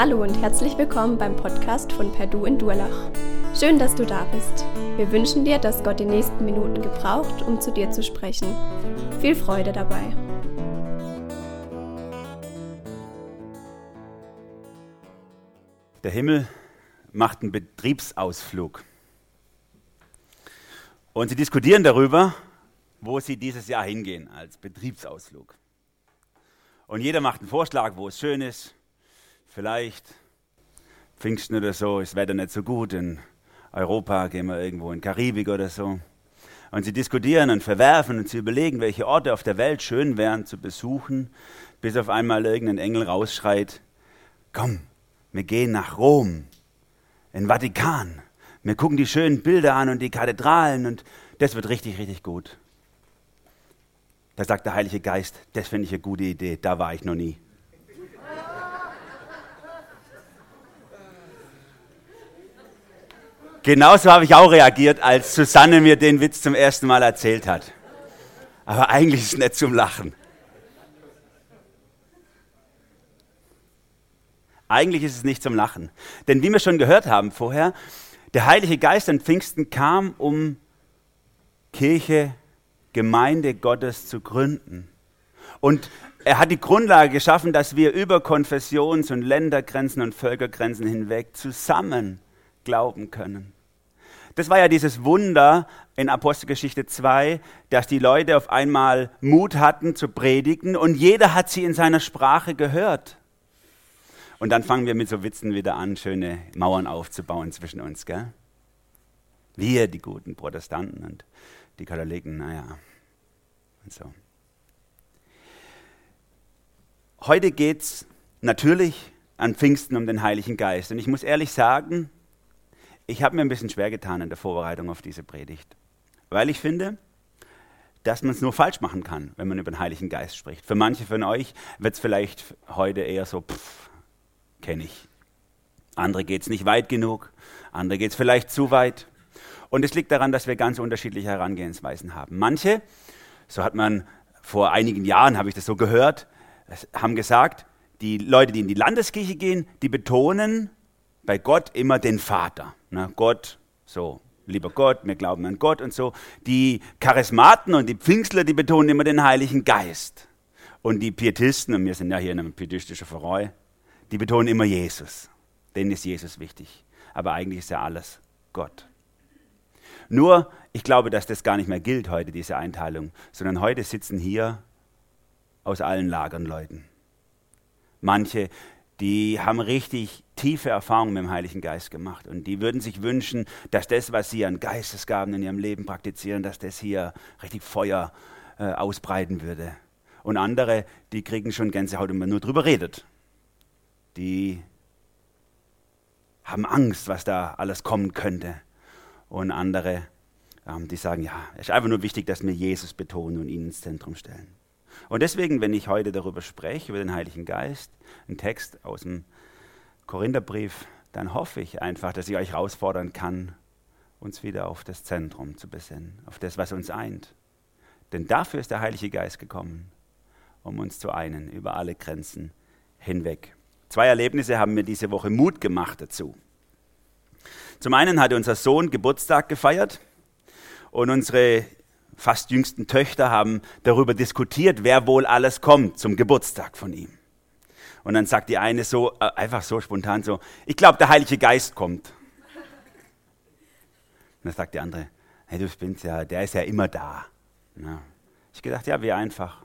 Hallo und herzlich willkommen beim Podcast von Perdu in Durlach. Schön, dass du da bist. Wir wünschen dir, dass Gott die nächsten Minuten gebraucht, um zu dir zu sprechen. Viel Freude dabei. Der Himmel macht einen Betriebsausflug. Und sie diskutieren darüber, wo sie dieses Jahr hingehen als Betriebsausflug. Und jeder macht einen Vorschlag, wo es schön ist. Vielleicht Pfingsten oder so, ist Wetter nicht so gut. In Europa gehen wir irgendwo in Karibik oder so. Und sie diskutieren und verwerfen und sie überlegen, welche Orte auf der Welt schön wären zu besuchen, bis auf einmal irgendein Engel rausschreit, komm, wir gehen nach Rom, in Vatikan. Wir gucken die schönen Bilder an und die Kathedralen und das wird richtig, richtig gut. Da sagt der Heilige Geist, das finde ich eine gute Idee, da war ich noch nie. Genauso habe ich auch reagiert, als Susanne mir den Witz zum ersten Mal erzählt hat. Aber eigentlich ist es nicht zum Lachen. Eigentlich ist es nicht zum Lachen. Denn wie wir schon gehört haben vorher, der Heilige Geist an Pfingsten kam, um Kirche, Gemeinde Gottes zu gründen. Und er hat die Grundlage geschaffen, dass wir über Konfessions- und Ländergrenzen und Völkergrenzen hinweg zusammen glauben können. Das war ja dieses Wunder in Apostelgeschichte 2, dass die Leute auf einmal Mut hatten zu predigen und jeder hat sie in seiner Sprache gehört. Und dann fangen wir mit so Witzen wieder an, schöne Mauern aufzubauen zwischen uns. Gell? Wir, die guten Protestanten und die Katholiken, naja. Und so. Heute geht es natürlich an Pfingsten um den Heiligen Geist. Und ich muss ehrlich sagen, ich habe mir ein bisschen schwer getan in der Vorbereitung auf diese Predigt, weil ich finde, dass man es nur falsch machen kann, wenn man über den Heiligen Geist spricht. Für manche von euch wird es vielleicht heute eher so, kenne ich. Andere geht es nicht weit genug, andere geht es vielleicht zu weit. Und es liegt daran, dass wir ganz unterschiedliche Herangehensweisen haben. Manche, so hat man vor einigen Jahren, habe ich das so gehört, haben gesagt, die Leute, die in die Landeskirche gehen, die betonen bei Gott immer den Vater. Na, Gott, so, lieber Gott, wir glauben an Gott und so. Die Charismaten und die Pfingstler, die betonen immer den Heiligen Geist. Und die Pietisten, und wir sind ja hier in einem pietistischen Verein, die betonen immer Jesus. Denen ist Jesus wichtig. Aber eigentlich ist ja alles Gott. Nur, ich glaube, dass das gar nicht mehr gilt heute, diese Einteilung, sondern heute sitzen hier aus allen Lagern Leuten. Manche, die haben richtig tiefe Erfahrungen mit dem Heiligen Geist gemacht. Und die würden sich wünschen, dass das, was sie an Geistesgaben in ihrem Leben praktizieren, dass das hier richtig Feuer äh, ausbreiten würde. Und andere, die kriegen schon Gänsehaut, wenn man nur drüber redet. Die haben Angst, was da alles kommen könnte. Und andere, ähm, die sagen, ja, es ist einfach nur wichtig, dass wir Jesus betonen und ihn ins Zentrum stellen. Und deswegen, wenn ich heute darüber spreche, über den Heiligen Geist, ein Text aus dem Korintherbrief, dann hoffe ich einfach, dass ich euch herausfordern kann, uns wieder auf das Zentrum zu besinnen, auf das, was uns eint. Denn dafür ist der Heilige Geist gekommen, um uns zu einen, über alle Grenzen hinweg. Zwei Erlebnisse haben mir diese Woche Mut gemacht dazu. Zum einen hatte unser Sohn Geburtstag gefeiert und unsere fast jüngsten Töchter haben darüber diskutiert, wer wohl alles kommt zum Geburtstag von ihm. Und dann sagt die eine so, äh, einfach so spontan so, ich glaube, der Heilige Geist kommt. Und dann sagt die andere, hey, du spinnst ja, der ist ja immer da. Ja. Ich gedacht, ja, wie einfach.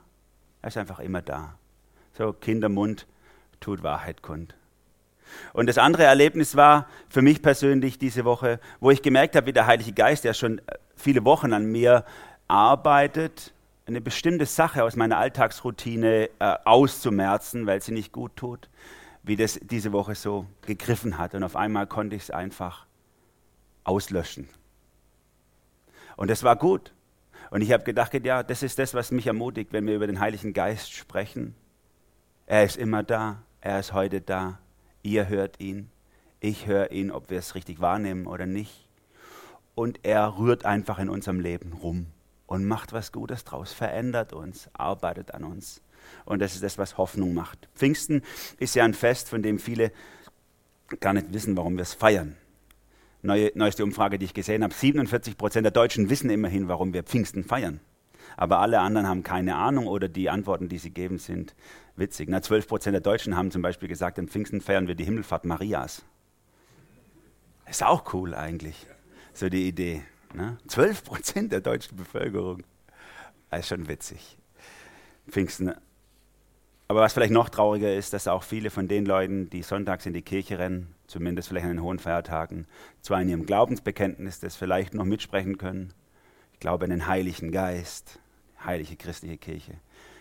Er ist einfach immer da. So, Kindermund tut Wahrheit kund. Und das andere Erlebnis war für mich persönlich diese Woche, wo ich gemerkt habe, wie der Heilige Geist, der schon viele Wochen an mir arbeitet, eine bestimmte Sache aus meiner Alltagsroutine äh, auszumerzen, weil sie nicht gut tut, wie das diese Woche so gegriffen hat. Und auf einmal konnte ich es einfach auslöschen. Und das war gut. Und ich habe gedacht, ja, das ist das, was mich ermutigt, wenn wir über den Heiligen Geist sprechen. Er ist immer da, er ist heute da, ihr hört ihn, ich höre ihn, ob wir es richtig wahrnehmen oder nicht. Und er rührt einfach in unserem Leben rum und macht was Gutes draus, verändert uns, arbeitet an uns. Und das ist das, was Hoffnung macht. Pfingsten ist ja ein Fest, von dem viele gar nicht wissen, warum wir es feiern. Neue, neueste Umfrage, die ich gesehen habe, 47 Prozent der Deutschen wissen immerhin, warum wir Pfingsten feiern. Aber alle anderen haben keine Ahnung oder die Antworten, die sie geben, sind witzig. Na, 12 Prozent der Deutschen haben zum Beispiel gesagt, im Pfingsten feiern wir die Himmelfahrt Marias. Ist auch cool eigentlich, so die Idee. Ne? 12 Prozent der deutschen Bevölkerung. Das ist schon witzig. Pfingsten. Aber was vielleicht noch trauriger ist, dass auch viele von den Leuten, die sonntags in die Kirche rennen, zumindest vielleicht an den hohen Feiertagen, zwar in ihrem Glaubensbekenntnis das vielleicht noch mitsprechen können, ich glaube an den Heiligen Geist, heilige christliche Kirche,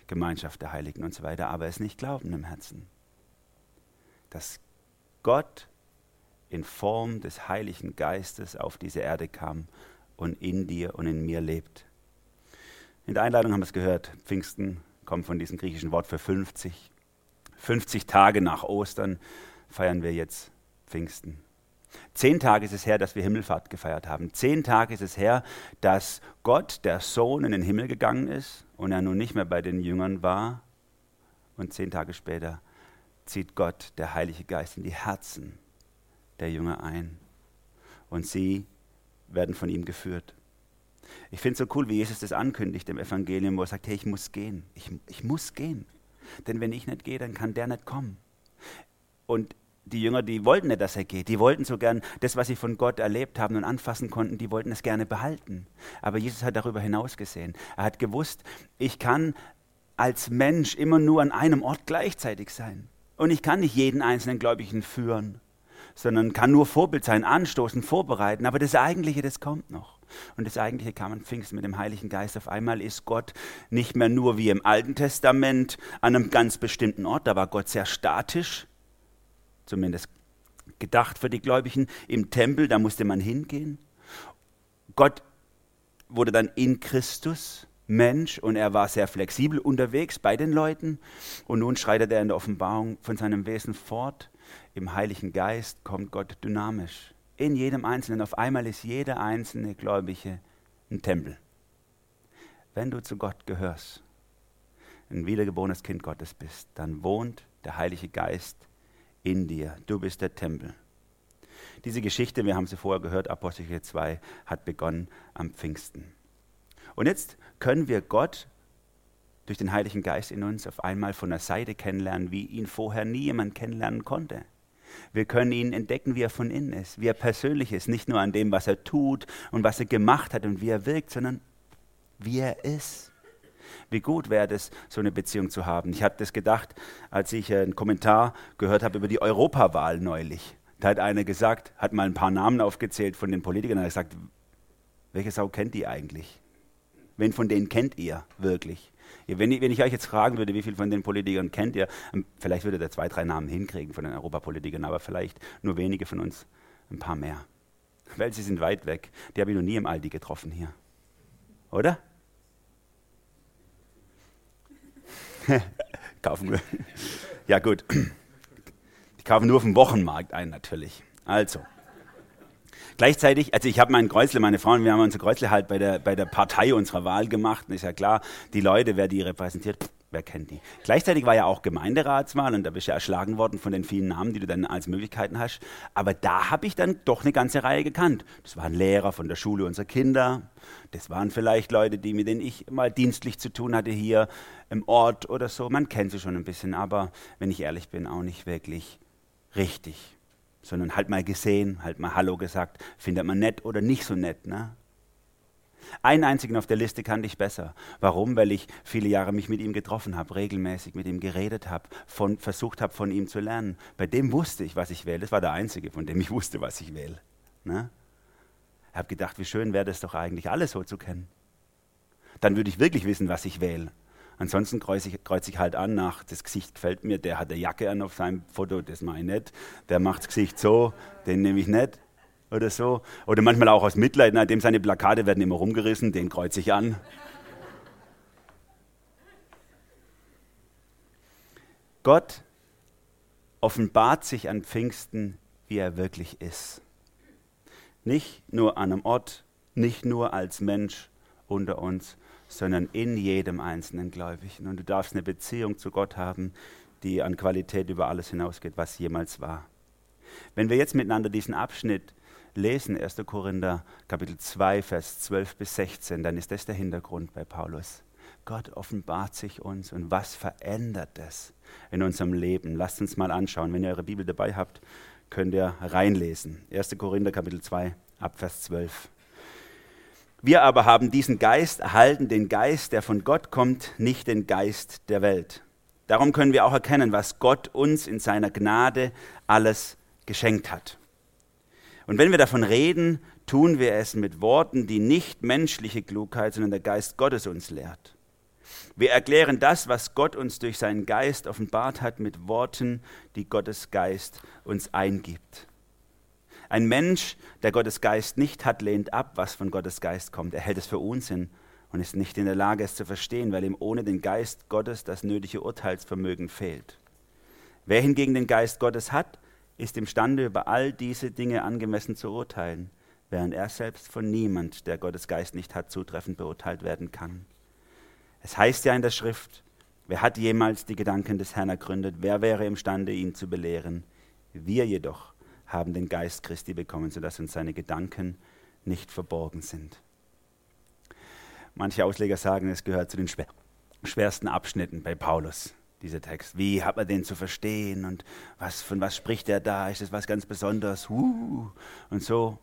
Gemeinschaft der Heiligen und so weiter, aber es nicht glauben im Herzen. Dass Gott in Form des Heiligen Geistes auf diese Erde kam und in dir und in mir lebt. In der Einladung haben wir es gehört, Pfingsten kommt von diesem griechischen Wort für 50. 50 Tage nach Ostern feiern wir jetzt Pfingsten. Zehn Tage ist es her, dass wir Himmelfahrt gefeiert haben. Zehn Tage ist es her, dass Gott, der Sohn, in den Himmel gegangen ist und er nun nicht mehr bei den Jüngern war. Und zehn Tage später zieht Gott, der Heilige Geist, in die Herzen der Jünger ein. Und sie werden von ihm geführt. Ich finde es so cool, wie Jesus das ankündigt im Evangelium, wo er sagt, hey, ich muss gehen. Ich, ich muss gehen. Denn wenn ich nicht gehe, dann kann der nicht kommen. Und die Jünger, die wollten nicht, dass er geht. Die wollten so gern das, was sie von Gott erlebt haben und anfassen konnten, die wollten es gerne behalten. Aber Jesus hat darüber hinaus gesehen. Er hat gewusst, ich kann als Mensch immer nur an einem Ort gleichzeitig sein. Und ich kann nicht jeden einzelnen Gläubigen führen, sondern kann nur Vorbild sein, anstoßen, vorbereiten. Aber das Eigentliche, das kommt noch. Und das Eigentliche kam an Pfingsten mit dem Heiligen Geist. Auf einmal ist Gott nicht mehr nur wie im Alten Testament an einem ganz bestimmten Ort. Da war Gott sehr statisch, zumindest gedacht für die Gläubigen, im Tempel, da musste man hingehen. Gott wurde dann in Christus Mensch und er war sehr flexibel unterwegs bei den Leuten. Und nun schreitet er in der Offenbarung von seinem Wesen fort. Im Heiligen Geist kommt Gott dynamisch. In jedem Einzelnen. Auf einmal ist jeder einzelne Gläubige ein Tempel. Wenn du zu Gott gehörst, ein wiedergeborenes Kind Gottes bist, dann wohnt der Heilige Geist in dir. Du bist der Tempel. Diese Geschichte, wir haben sie vorher gehört, Apostel 2, hat begonnen am Pfingsten. Und jetzt können wir Gott durch den Heiligen Geist in uns auf einmal von der Seite kennenlernen, wie ihn vorher nie jemand kennenlernen konnte. Wir können ihn entdecken, wie er von innen ist, wie er persönlich ist, nicht nur an dem, was er tut und was er gemacht hat und wie er wirkt, sondern wie er ist. Wie gut wäre es, so eine Beziehung zu haben. Ich habe das gedacht, als ich einen Kommentar gehört habe über die Europawahl neulich. Da hat einer gesagt, hat mal ein paar Namen aufgezählt von den Politikern, und hat gesagt, welche Sau kennt die eigentlich? Wen von denen kennt ihr wirklich? Wenn ich, wenn ich euch jetzt fragen würde, wie viele von den Politikern kennt ihr, ähm, vielleicht würdet ihr zwei, drei Namen hinkriegen von den Europapolitikern, aber vielleicht nur wenige von uns ein paar mehr. Weil sie sind weit weg. Die habe ich noch nie im Aldi getroffen hier. Oder? kaufen Ja, gut. Die kaufen nur auf dem Wochenmarkt ein, natürlich. Also. Gleichzeitig, also ich habe meinen Kreuzle, meine Frau und wir haben unser Kreuzle halt bei der, bei der Partei unserer Wahl gemacht. Und ist ja klar, die Leute, wer die repräsentiert, wer kennt die? Gleichzeitig war ja auch Gemeinderatswahl und da bist du ja erschlagen worden von den vielen Namen, die du dann als Möglichkeiten hast. Aber da habe ich dann doch eine ganze Reihe gekannt. Das waren Lehrer von der Schule unserer Kinder. Das waren vielleicht Leute, die, mit denen ich mal dienstlich zu tun hatte hier im Ort oder so. Man kennt sie schon ein bisschen, aber wenn ich ehrlich bin, auch nicht wirklich richtig sondern halt mal gesehen, halt mal Hallo gesagt, findet man nett oder nicht so nett. Ne? Einen einzigen auf der Liste kannte ich besser. Warum? Weil ich viele Jahre mich mit ihm getroffen habe, regelmäßig mit ihm geredet habe, versucht habe, von ihm zu lernen. Bei dem wusste ich, was ich wähle. Das war der einzige, von dem ich wusste, was ich wähle. Ne? Ich habe gedacht, wie schön wäre das doch eigentlich, alles so zu kennen. Dann würde ich wirklich wissen, was ich wähle. Ansonsten kreuze ich, kreuz ich halt an nach, das Gesicht gefällt mir, der hat eine Jacke an auf seinem Foto, das mache ich nicht. Der macht das Gesicht so, den nehme ich nicht oder so. Oder manchmal auch aus Mitleid, nachdem seine Plakate werden immer rumgerissen, den kreuze ich an. Gott offenbart sich an Pfingsten, wie er wirklich ist. Nicht nur an einem Ort, nicht nur als Mensch unter uns, sondern in jedem einzelnen Gläubigen. Und du darfst eine Beziehung zu Gott haben, die an Qualität über alles hinausgeht, was jemals war. Wenn wir jetzt miteinander diesen Abschnitt lesen, 1. Korinther Kapitel 2, Vers 12 bis 16, dann ist das der Hintergrund bei Paulus. Gott offenbart sich uns und was verändert es in unserem Leben? Lasst uns mal anschauen. Wenn ihr eure Bibel dabei habt, könnt ihr reinlesen. 1. Korinther Kapitel 2, ab Vers 12. Wir aber haben diesen Geist erhalten, den Geist, der von Gott kommt, nicht den Geist der Welt. Darum können wir auch erkennen, was Gott uns in seiner Gnade alles geschenkt hat. Und wenn wir davon reden, tun wir es mit Worten, die nicht menschliche Klugheit, sondern der Geist Gottes uns lehrt. Wir erklären das, was Gott uns durch seinen Geist offenbart hat, mit Worten, die Gottes Geist uns eingibt. Ein Mensch, der Gottes Geist nicht hat, lehnt ab, was von Gottes Geist kommt. Er hält es für Unsinn und ist nicht in der Lage, es zu verstehen, weil ihm ohne den Geist Gottes das nötige Urteilsvermögen fehlt. Wer hingegen den Geist Gottes hat, ist imstande, über all diese Dinge angemessen zu urteilen, während er selbst von niemand, der Gottes Geist nicht hat, zutreffend beurteilt werden kann. Es heißt ja in der Schrift, wer hat jemals die Gedanken des Herrn ergründet, wer wäre imstande, ihn zu belehren? Wir jedoch haben den Geist Christi bekommen, sodass uns seine Gedanken nicht verborgen sind. Manche Ausleger sagen, es gehört zu den schwersten Abschnitten bei Paulus dieser Text. Wie hat man den zu verstehen und was, von was spricht er da? Ist es was ganz Besonderes? Uh, und so.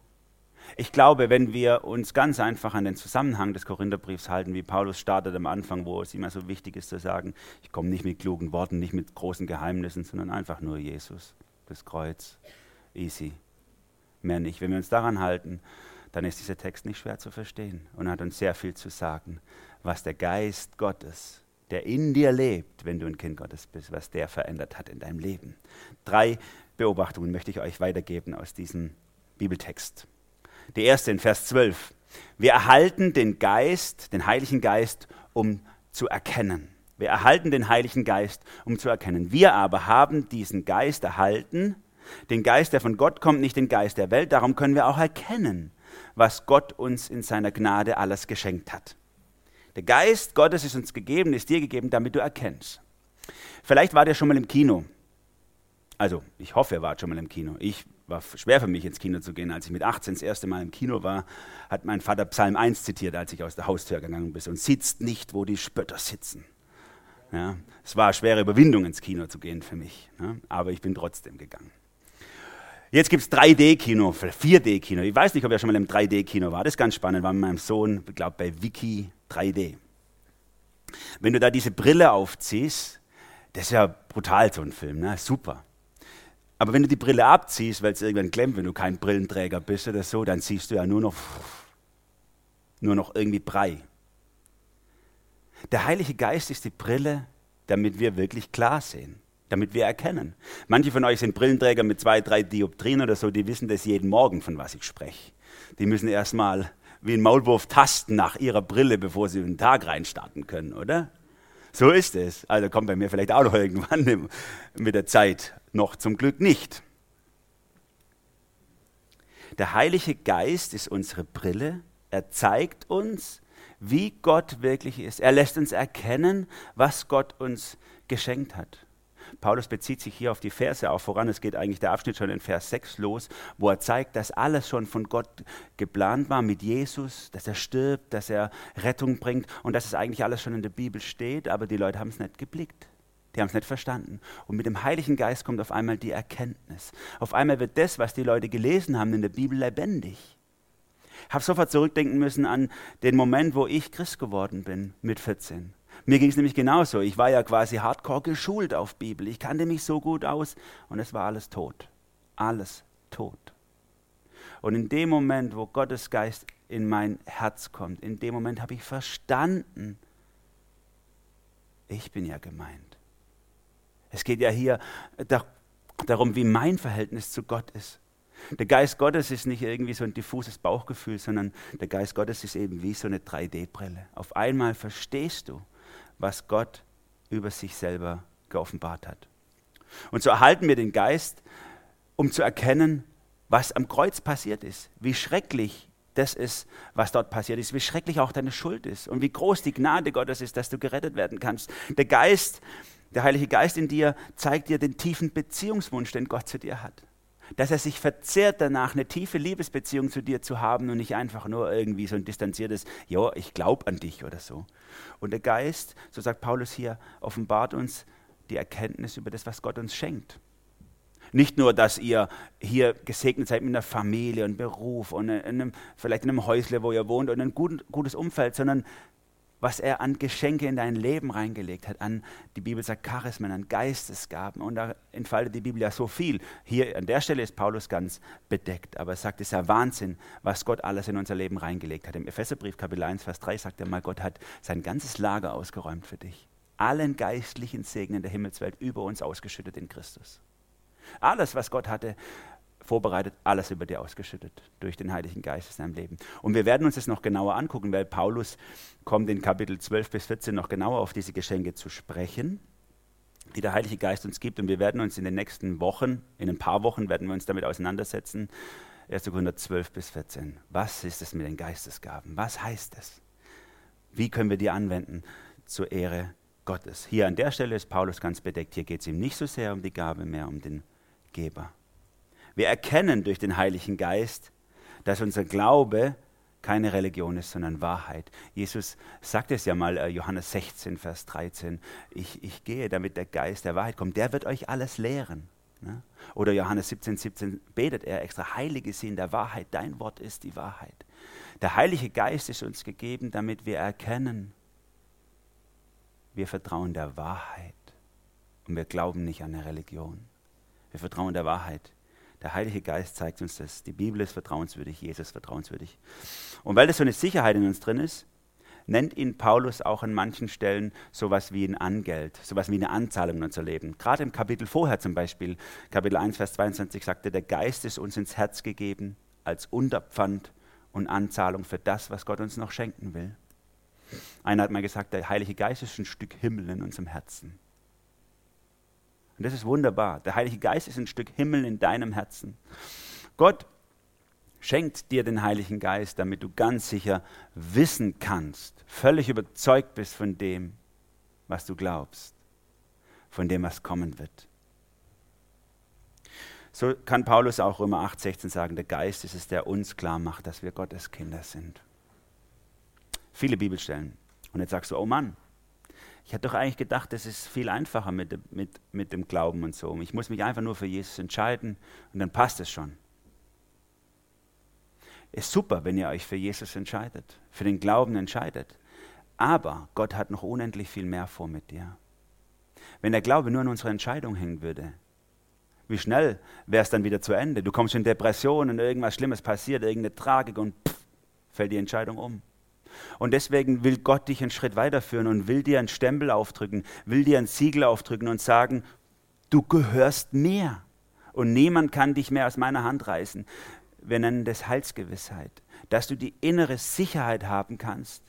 Ich glaube, wenn wir uns ganz einfach an den Zusammenhang des Korintherbriefs halten, wie Paulus startet am Anfang, wo es immer so wichtig ist zu sagen, ich komme nicht mit klugen Worten, nicht mit großen Geheimnissen, sondern einfach nur Jesus, das Kreuz, easy, mehr nicht. Wenn wir uns daran halten, dann ist dieser Text nicht schwer zu verstehen und hat uns sehr viel zu sagen, was der Geist Gottes der in dir lebt, wenn du ein Kind Gottes bist, was der verändert hat in deinem Leben. Drei Beobachtungen möchte ich euch weitergeben aus diesem Bibeltext. Die erste in Vers 12. Wir erhalten den Geist, den Heiligen Geist, um zu erkennen. Wir erhalten den Heiligen Geist, um zu erkennen. Wir aber haben diesen Geist erhalten, den Geist, der von Gott kommt, nicht den Geist der Welt. Darum können wir auch erkennen, was Gott uns in seiner Gnade alles geschenkt hat. Der Geist Gottes ist uns gegeben, ist dir gegeben, damit du erkennst. Vielleicht war der schon mal im Kino. Also, ich hoffe, er war schon mal im Kino. Ich war schwer für mich ins Kino zu gehen. Als ich mit 18 das erste Mal im Kino war, hat mein Vater Psalm 1 zitiert, als ich aus der Haustür gegangen bin. Und sitzt nicht, wo die Spötter sitzen. Ja, es war eine schwere Überwindung, ins Kino zu gehen für mich. Ja, aber ich bin trotzdem gegangen. Jetzt gibt es 3D-Kino, 4D-Kino. Ich weiß nicht, ob er schon mal im 3D-Kino war. Das ist ganz spannend. War mit meinem Sohn, ich glaube, bei Wiki 3D. Wenn du da diese Brille aufziehst, das ist ja brutal, so ein Film, ne? super. Aber wenn du die Brille abziehst, weil es irgendwann klemmt, wenn du kein Brillenträger bist oder so, dann siehst du ja nur noch, nur noch irgendwie Brei. Der Heilige Geist ist die Brille, damit wir wirklich klar sehen, damit wir erkennen. Manche von euch sind Brillenträger mit zwei, drei Dioptrien oder so, die wissen das jeden Morgen, von was ich spreche. Die müssen erstmal wie ein Maulwurf tasten nach ihrer Brille, bevor sie den Tag reinstarten können, oder? So ist es. Also kommt bei mir vielleicht auch noch irgendwann mit der Zeit. Noch zum Glück nicht. Der Heilige Geist ist unsere Brille. Er zeigt uns, wie Gott wirklich ist. Er lässt uns erkennen, was Gott uns geschenkt hat. Paulus bezieht sich hier auf die Verse auch voran. Es geht eigentlich der Abschnitt schon in Vers 6 los, wo er zeigt, dass alles schon von Gott geplant war mit Jesus, dass er stirbt, dass er Rettung bringt und dass es eigentlich alles schon in der Bibel steht, aber die Leute haben es nicht geblickt. Die haben es nicht verstanden. Und mit dem Heiligen Geist kommt auf einmal die Erkenntnis. Auf einmal wird das, was die Leute gelesen haben in der Bibel, lebendig. Ich habe sofort zurückdenken müssen an den Moment, wo ich Christ geworden bin mit 14. Mir ging es nämlich genauso. Ich war ja quasi hardcore geschult auf Bibel. Ich kannte mich so gut aus und es war alles tot. Alles tot. Und in dem Moment, wo Gottes Geist in mein Herz kommt, in dem Moment habe ich verstanden, ich bin ja gemeint. Es geht ja hier darum, wie mein Verhältnis zu Gott ist. Der Geist Gottes ist nicht irgendwie so ein diffuses Bauchgefühl, sondern der Geist Gottes ist eben wie so eine 3D-Brille. Auf einmal verstehst du, was Gott über sich selber geoffenbart hat. Und so erhalten wir den Geist, um zu erkennen, was am Kreuz passiert ist, wie schrecklich das ist, was dort passiert ist, wie schrecklich auch deine Schuld ist und wie groß die Gnade Gottes ist, dass du gerettet werden kannst. Der Geist, der Heilige Geist in dir zeigt dir den tiefen Beziehungswunsch, den Gott zu dir hat. Dass er sich verzehrt danach, eine tiefe Liebesbeziehung zu dir zu haben und nicht einfach nur irgendwie so ein distanziertes, ja, ich glaube an dich oder so. Und der Geist, so sagt Paulus hier, offenbart uns die Erkenntnis über das, was Gott uns schenkt. Nicht nur, dass ihr hier gesegnet seid mit einer Familie und Beruf und in einem, vielleicht in einem Häusle, wo ihr wohnt und ein gut, gutes Umfeld, sondern was er an Geschenke in dein Leben reingelegt hat, an, die Bibel sagt Charismen, an Geistesgaben. Und da entfaltet die Bibel ja so viel. Hier an der Stelle ist Paulus ganz bedeckt, aber er sagt, es ist ja Wahnsinn, was Gott alles in unser Leben reingelegt hat. Im Epheserbrief Kapitel 1, Vers 3 sagt er mal, Gott hat sein ganzes Lager ausgeräumt für dich. Allen geistlichen Segen in der Himmelswelt über uns ausgeschüttet in Christus. Alles, was Gott hatte, vorbereitet, alles über dir ausgeschüttet durch den Heiligen Geist in deinem Leben. Und wir werden uns das noch genauer angucken, weil Paulus kommt in Kapitel 12 bis 14 noch genauer auf diese Geschenke zu sprechen, die der Heilige Geist uns gibt. Und wir werden uns in den nächsten Wochen, in ein paar Wochen werden wir uns damit auseinandersetzen. 1. Korinther 12 bis 14. Was ist es mit den Geistesgaben? Was heißt es? Wie können wir die anwenden zur Ehre Gottes? Hier an der Stelle ist Paulus ganz bedeckt. Hier geht es ihm nicht so sehr um die Gabe, mehr um den Geber. Wir erkennen durch den Heiligen Geist, dass unser Glaube keine Religion ist, sondern Wahrheit. Jesus sagt es ja mal, äh, Johannes 16, Vers 13, ich, ich gehe, damit der Geist der Wahrheit kommt, der wird euch alles lehren. Ne? Oder Johannes 17, 17 betet er extra, heilige sind der Wahrheit, dein Wort ist die Wahrheit. Der Heilige Geist ist uns gegeben, damit wir erkennen, wir vertrauen der Wahrheit und wir glauben nicht an eine Religion. Wir vertrauen der Wahrheit. Der Heilige Geist zeigt uns das. Die Bibel ist vertrauenswürdig, Jesus ist vertrauenswürdig. Und weil das so eine Sicherheit in uns drin ist, nennt ihn Paulus auch an manchen Stellen sowas wie ein Angeld, sowas wie eine Anzahlung in unser Leben. Gerade im Kapitel vorher zum Beispiel, Kapitel 1, Vers 22 sagte, der Geist ist uns ins Herz gegeben als Unterpfand und Anzahlung für das, was Gott uns noch schenken will. Einer hat mal gesagt, der Heilige Geist ist ein Stück Himmel in unserem Herzen. Und das ist wunderbar. Der Heilige Geist ist ein Stück Himmel in deinem Herzen. Gott schenkt dir den Heiligen Geist, damit du ganz sicher wissen kannst, völlig überzeugt bist von dem, was du glaubst, von dem, was kommen wird. So kann Paulus auch Römer 8,16 sagen, der Geist ist es, der uns klar macht, dass wir Gottes Kinder sind. Viele Bibelstellen. Und jetzt sagst du, oh Mann, ich hatte doch eigentlich gedacht, das ist viel einfacher mit, mit, mit dem Glauben und so. Ich muss mich einfach nur für Jesus entscheiden und dann passt es schon. Ist super, wenn ihr euch für Jesus entscheidet, für den Glauben entscheidet. Aber Gott hat noch unendlich viel mehr vor mit dir. Wenn der Glaube nur an unserer Entscheidung hängen würde, wie schnell wäre es dann wieder zu Ende? Du kommst in Depression und irgendwas Schlimmes passiert, irgendeine Tragik und pff, fällt die Entscheidung um. Und deswegen will Gott dich einen Schritt weiterführen und will dir einen Stempel aufdrücken, will dir ein Siegel aufdrücken und sagen, du gehörst mir. Und niemand kann dich mehr aus meiner Hand reißen. Wir nennen das Heilsgewissheit, dass du die innere Sicherheit haben kannst.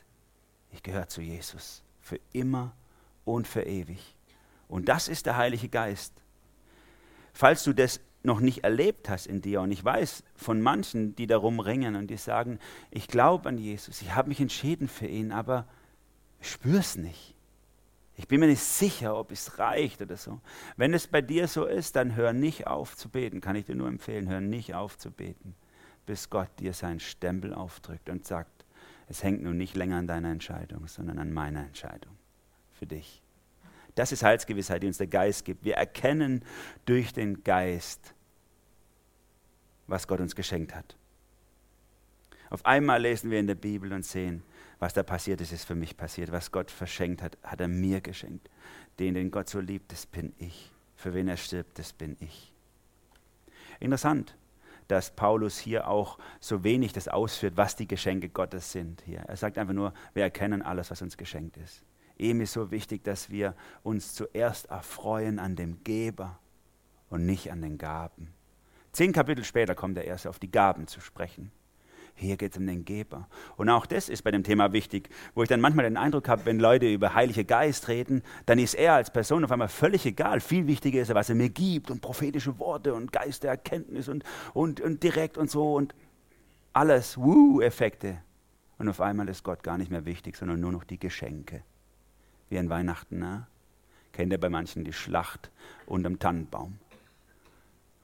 Ich gehöre zu Jesus für immer und für ewig. Und das ist der Heilige Geist. Falls du das noch nicht erlebt hast in dir. Und ich weiß von manchen, die darum ringen und die sagen, ich glaube an Jesus, ich habe mich entschieden für ihn, aber es nicht. Ich bin mir nicht sicher, ob es reicht oder so. Wenn es bei dir so ist, dann hör nicht auf zu beten. Kann ich dir nur empfehlen, hör nicht auf zu beten, bis Gott dir seinen Stempel aufdrückt und sagt, es hängt nun nicht länger an deiner Entscheidung, sondern an meiner Entscheidung für dich. Das ist Heilsgewissheit, die uns der Geist gibt. Wir erkennen durch den Geist, was Gott uns geschenkt hat. Auf einmal lesen wir in der Bibel und sehen, was da passiert ist, ist für mich passiert. Was Gott verschenkt hat, hat er mir geschenkt. Den, den Gott so liebt, das bin ich. Für wen er stirbt, das bin ich. Interessant, dass Paulus hier auch so wenig das ausführt, was die Geschenke Gottes sind. Hier. Er sagt einfach nur, wir erkennen alles, was uns geschenkt ist. Ihm ist so wichtig, dass wir uns zuerst erfreuen an dem Geber und nicht an den Gaben. Zehn Kapitel später kommt er erst auf die Gaben zu sprechen. Hier geht es um den Geber. Und auch das ist bei dem Thema wichtig, wo ich dann manchmal den Eindruck habe, wenn Leute über Heilige Geist reden, dann ist er als Person auf einmal völlig egal. Viel wichtiger ist er, was er mir gibt und prophetische Worte und Geist der Erkenntnis und, und, und direkt und so und alles, Wuh-Effekte. Und auf einmal ist Gott gar nicht mehr wichtig, sondern nur noch die Geschenke wie an Weihnachten. Ne? Kennt ihr bei manchen die Schlacht unterm Tannenbaum?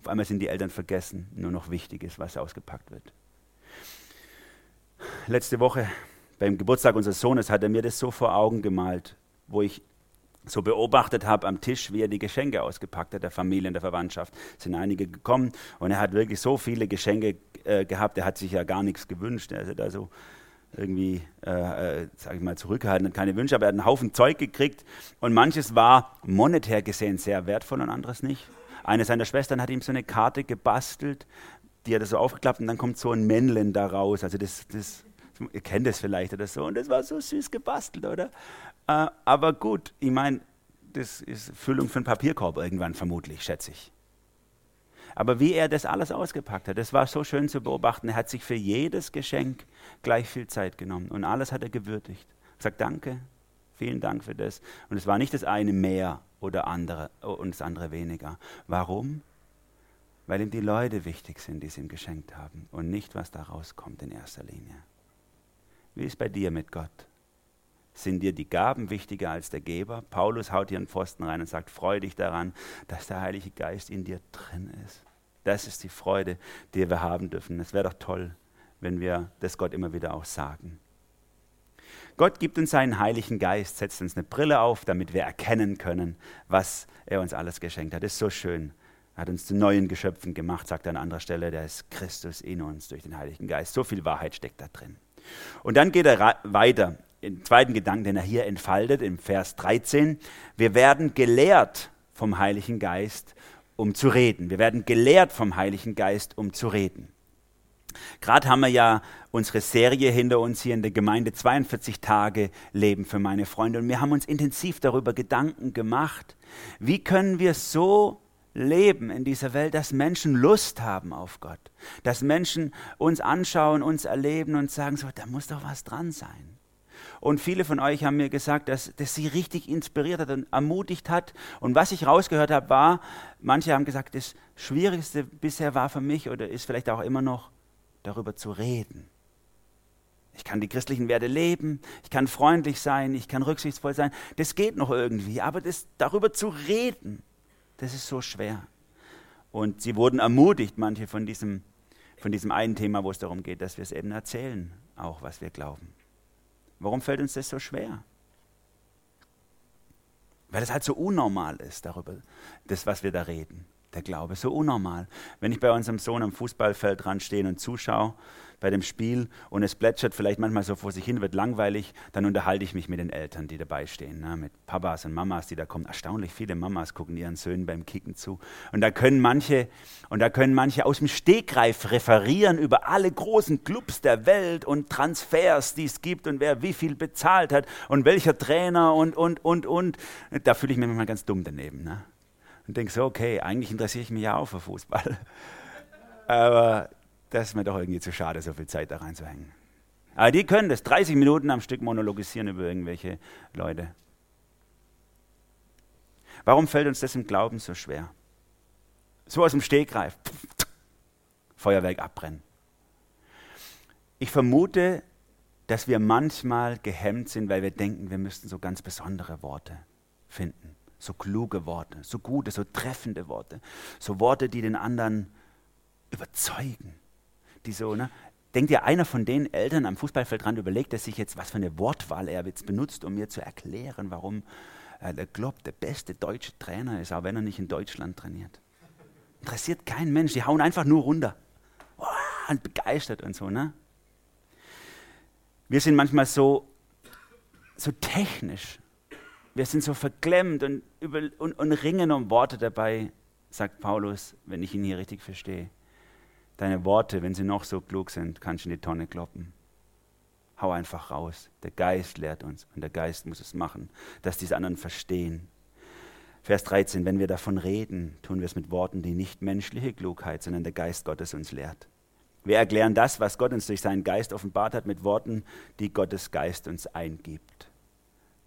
Auf einmal sind die Eltern vergessen, nur noch wichtig ist, was ausgepackt wird. Letzte Woche beim Geburtstag unseres Sohnes hat er mir das so vor Augen gemalt, wo ich so beobachtet habe am Tisch, wie er die Geschenke ausgepackt hat, der Familie und der Verwandtschaft. Es sind einige gekommen und er hat wirklich so viele Geschenke äh, gehabt, er hat sich ja gar nichts gewünscht. Er ist da so irgendwie, äh, äh, sage ich mal, zurückgehalten und keine Wünsche, aber er hat einen Haufen Zeug gekriegt und manches war monetär gesehen sehr wertvoll und anderes nicht. Eine seiner Schwestern hat ihm so eine Karte gebastelt, die hat er so aufgeklappt und dann kommt so ein Männchen da raus. Also das, das ihr kennt das vielleicht oder so und das war so süß gebastelt, oder? Äh, aber gut, ich meine, das ist Füllung für einen Papierkorb irgendwann vermutlich, schätze ich. Aber wie er das alles ausgepackt hat, das war so schön zu beobachten. Er hat sich für jedes Geschenk gleich viel Zeit genommen und alles hat er gewürdigt. Er sagt Danke, vielen Dank für das. Und es war nicht das eine mehr oder andere und das andere weniger. Warum? Weil ihm die Leute wichtig sind, die es ihm geschenkt haben und nicht, was da rauskommt in erster Linie. Wie ist bei dir mit Gott? Sind dir die Gaben wichtiger als der Geber? Paulus haut hier einen Pfosten rein und sagt, freu dich daran, dass der Heilige Geist in dir drin ist. Das ist die Freude, die wir haben dürfen. Es wäre doch toll, wenn wir das Gott immer wieder auch sagen. Gott gibt uns seinen Heiligen Geist, setzt uns eine Brille auf, damit wir erkennen können, was er uns alles geschenkt hat. Das ist so schön. Er hat uns zu neuen Geschöpfen gemacht, sagt er an anderer Stelle, der ist Christus in uns durch den Heiligen Geist. So viel Wahrheit steckt da drin. Und dann geht er weiter, im zweiten Gedanken, den er hier entfaltet, im Vers 13. Wir werden gelehrt vom Heiligen Geist, um zu reden. Wir werden gelehrt vom Heiligen Geist, um zu reden. Gerade haben wir ja unsere Serie hinter uns hier in der Gemeinde 42 Tage Leben für meine Freunde und wir haben uns intensiv darüber Gedanken gemacht, wie können wir so leben in dieser Welt, dass Menschen Lust haben auf Gott, dass Menschen uns anschauen, uns erleben und sagen, so, da muss doch was dran sein. Und viele von euch haben mir gesagt, dass das sie richtig inspiriert hat und ermutigt hat. Und was ich rausgehört habe, war, manche haben gesagt, das Schwierigste bisher war für mich oder ist vielleicht auch immer noch, darüber zu reden. Ich kann die christlichen Werte leben, ich kann freundlich sein, ich kann rücksichtsvoll sein. Das geht noch irgendwie, aber das, darüber zu reden, das ist so schwer. Und sie wurden ermutigt, manche von diesem, von diesem einen Thema, wo es darum geht, dass wir es eben erzählen, auch was wir glauben. Warum fällt uns das so schwer? Weil es halt so unnormal ist darüber, das, was wir da reden. Der Glaube, so unnormal. Wenn ich bei unserem Sohn am Fußballfeld dran stehe und zuschaue, bei dem Spiel und es plätschert vielleicht manchmal so vor sich hin, wird langweilig, dann unterhalte ich mich mit den Eltern, die dabei stehen, ne? mit Papas und Mamas, die da kommen. Erstaunlich viele Mamas gucken ihren Söhnen beim Kicken zu. Und da können manche, und da können manche aus dem Stegreif referieren über alle großen Clubs der Welt und Transfers, die es gibt und wer wie viel bezahlt hat und welcher Trainer und, und, und, und. Da fühle ich mich manchmal ganz dumm daneben. Ne? Und denke so, okay, eigentlich interessiere ich mich ja auch für Fußball. Aber das ist mir doch irgendwie zu schade, so viel Zeit da reinzuhängen. Aber die können das, 30 Minuten am Stück monologisieren über irgendwelche Leute. Warum fällt uns das im Glauben so schwer? So aus dem Stegreif. Feuerwerk abbrennen. Ich vermute, dass wir manchmal gehemmt sind, weil wir denken, wir müssten so ganz besondere Worte finden. So kluge Worte, so gute, so treffende Worte. So Worte, die den anderen überzeugen die so, ne? Denkt ihr, einer von den Eltern am Fußballfeldrand überlegt er sich jetzt, was für eine Wortwahl er jetzt benutzt, um mir zu erklären, warum äh, der Klopp der beste deutsche Trainer ist, auch wenn er nicht in Deutschland trainiert. Interessiert kein Mensch, die hauen einfach nur runter. Und begeistert und so, ne? Wir sind manchmal so, so technisch. Wir sind so verklemmt und, über, und, und ringen um Worte dabei, sagt Paulus, wenn ich ihn hier richtig verstehe. Deine Worte, wenn sie noch so klug sind, kannst du in die Tonne kloppen. Hau einfach raus. Der Geist lehrt uns und der Geist muss es machen, dass diese anderen verstehen. Vers 13, wenn wir davon reden, tun wir es mit Worten, die nicht menschliche Klugheit, sondern der Geist Gottes uns lehrt. Wir erklären das, was Gott uns durch seinen Geist offenbart hat, mit Worten, die Gottes Geist uns eingibt.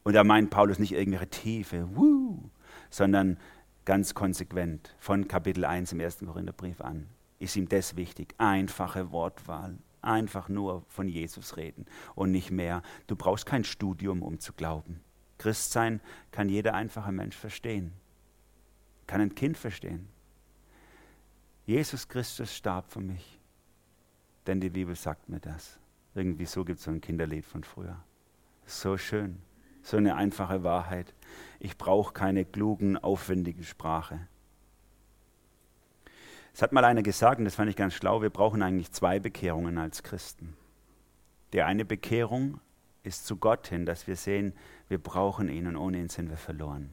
Und da meint Paulus nicht irgendwelche Tiefe, wuh, sondern ganz konsequent von Kapitel 1 im ersten Korintherbrief an ist ihm das wichtig. Einfache Wortwahl. Einfach nur von Jesus reden und nicht mehr. Du brauchst kein Studium, um zu glauben. Christsein kann jeder einfache Mensch verstehen. Kann ein Kind verstehen. Jesus Christus starb für mich. Denn die Bibel sagt mir das. Irgendwie so gibt es so ein Kinderlied von früher. So schön. So eine einfache Wahrheit. Ich brauche keine klugen, aufwendige Sprache. Es hat mal einer gesagt, und das fand ich ganz schlau, wir brauchen eigentlich zwei Bekehrungen als Christen. Die eine Bekehrung ist zu Gott hin, dass wir sehen, wir brauchen ihn und ohne ihn sind wir verloren.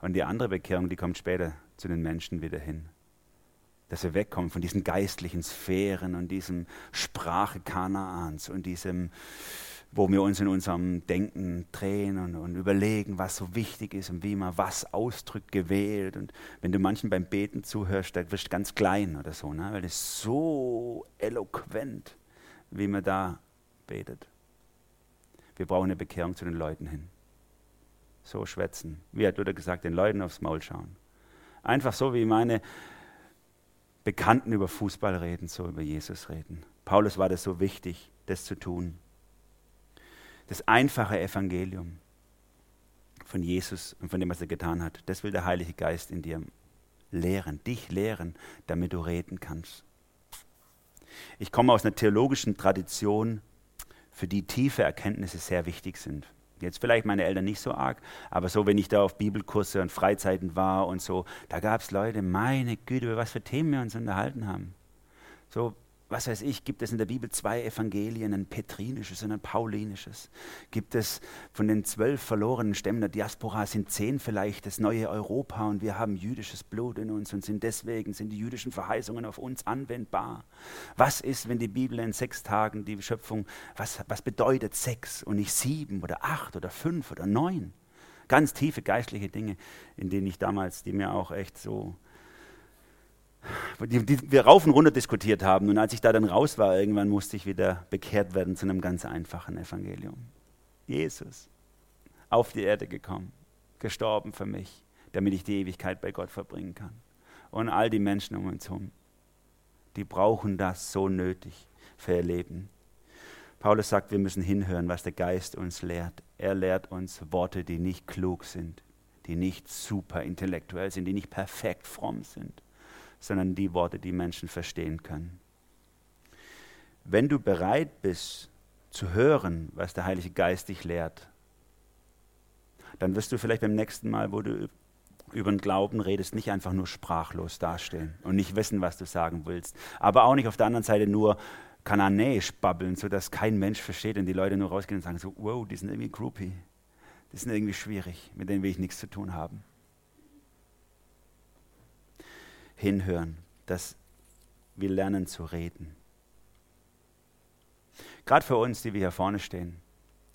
Und die andere Bekehrung, die kommt später zu den Menschen wieder hin. Dass wir wegkommen von diesen geistlichen Sphären und diesem Sprache Kanaans und diesem, wo wir uns in unserem Denken drehen und, und, überlegen, was so wichtig ist und wie man was ausdrückt, gewählt. Und wenn du manchen beim Beten zuhörst, da wirst du ganz klein oder so, ne? weil ist so eloquent, wie man da betet. Wir brauchen eine Bekehrung zu den Leuten hin. So schwätzen. Wie hat Luther gesagt, den Leuten aufs Maul schauen. Einfach so, wie meine Bekannten über Fußball reden, so über Jesus reden. Paulus war das so wichtig, das zu tun das einfache Evangelium von Jesus und von dem, was er getan hat, das will der Heilige Geist in dir lehren, dich lehren, damit du reden kannst. Ich komme aus einer theologischen Tradition, für die tiefe Erkenntnisse sehr wichtig sind. Jetzt vielleicht meine Eltern nicht so arg, aber so, wenn ich da auf Bibelkurse und Freizeiten war und so, da gab es Leute, meine Güte, über was für Themen wir uns unterhalten haben. So, was weiß ich, gibt es in der Bibel zwei Evangelien, ein petrinisches und ein paulinisches? Gibt es von den zwölf verlorenen Stämmen der Diaspora, sind zehn vielleicht das neue Europa und wir haben jüdisches Blut in uns und sind deswegen, sind die jüdischen Verheißungen auf uns anwendbar? Was ist, wenn die Bibel in sechs Tagen die Schöpfung, was, was bedeutet sechs und nicht sieben oder acht oder fünf oder neun? Ganz tiefe geistliche Dinge, in denen ich damals, die mir auch echt so die, die wir rauf und runter diskutiert haben. Und als ich da dann raus war, irgendwann musste ich wieder bekehrt werden zu einem ganz einfachen Evangelium. Jesus, auf die Erde gekommen, gestorben für mich, damit ich die Ewigkeit bei Gott verbringen kann. Und all die Menschen um uns herum, die brauchen das so nötig für ihr Leben. Paulus sagt, wir müssen hinhören, was der Geist uns lehrt. Er lehrt uns Worte, die nicht klug sind, die nicht super intellektuell sind, die nicht perfekt fromm sind sondern die Worte, die Menschen verstehen können. Wenn du bereit bist zu hören, was der Heilige Geist dich lehrt, dann wirst du vielleicht beim nächsten Mal, wo du über den Glauben redest, nicht einfach nur sprachlos dastehen und nicht wissen, was du sagen willst, aber auch nicht auf der anderen Seite nur kananäisch babbeln, sodass kein Mensch versteht und die Leute nur rausgehen und sagen so, wow, die sind irgendwie groupie, die sind irgendwie schwierig, mit denen will ich nichts zu tun haben. Hinhören, dass wir lernen zu reden. Gerade für uns, die wir hier vorne stehen,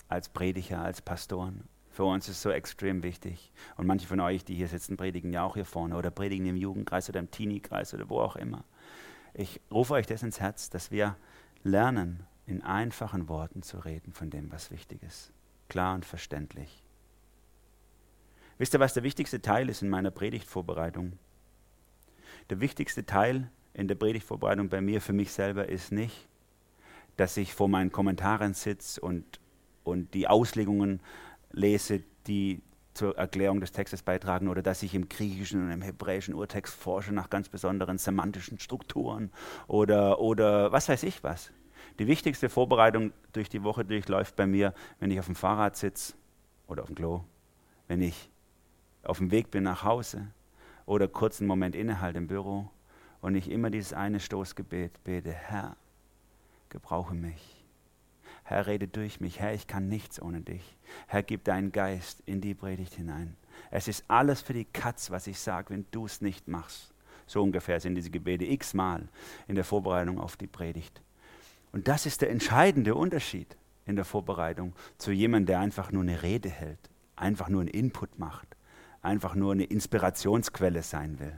als Prediger, als Pastoren, für uns ist es so extrem wichtig. Und manche von euch, die hier sitzen, predigen ja auch hier vorne oder predigen im Jugendkreis oder im Teenie-Kreis oder wo auch immer. Ich rufe euch das ins Herz, dass wir lernen, in einfachen Worten zu reden von dem, was wichtig ist. Klar und verständlich. Wisst ihr, was der wichtigste Teil ist in meiner Predigtvorbereitung? Der wichtigste Teil in der Predigtvorbereitung bei mir für mich selber ist nicht, dass ich vor meinen Kommentaren sitze und, und die Auslegungen lese, die zur Erklärung des Textes beitragen oder dass ich im griechischen und im hebräischen Urtext forsche nach ganz besonderen semantischen Strukturen oder, oder was weiß ich was. Die wichtigste Vorbereitung durch die Woche durchläuft bei mir, wenn ich auf dem Fahrrad sitze oder auf dem Klo, wenn ich auf dem Weg bin nach Hause, oder kurzen Moment innehalte im Büro und ich immer dieses eine Stoßgebet bete, Herr, gebrauche mich. Herr, rede durch mich. Herr, ich kann nichts ohne dich. Herr, gib deinen Geist in die Predigt hinein. Es ist alles für die Katz, was ich sage, wenn du es nicht machst. So ungefähr sind diese Gebete x-mal in der Vorbereitung auf die Predigt. Und das ist der entscheidende Unterschied in der Vorbereitung zu jemandem, der einfach nur eine Rede hält, einfach nur einen Input macht einfach nur eine Inspirationsquelle sein will.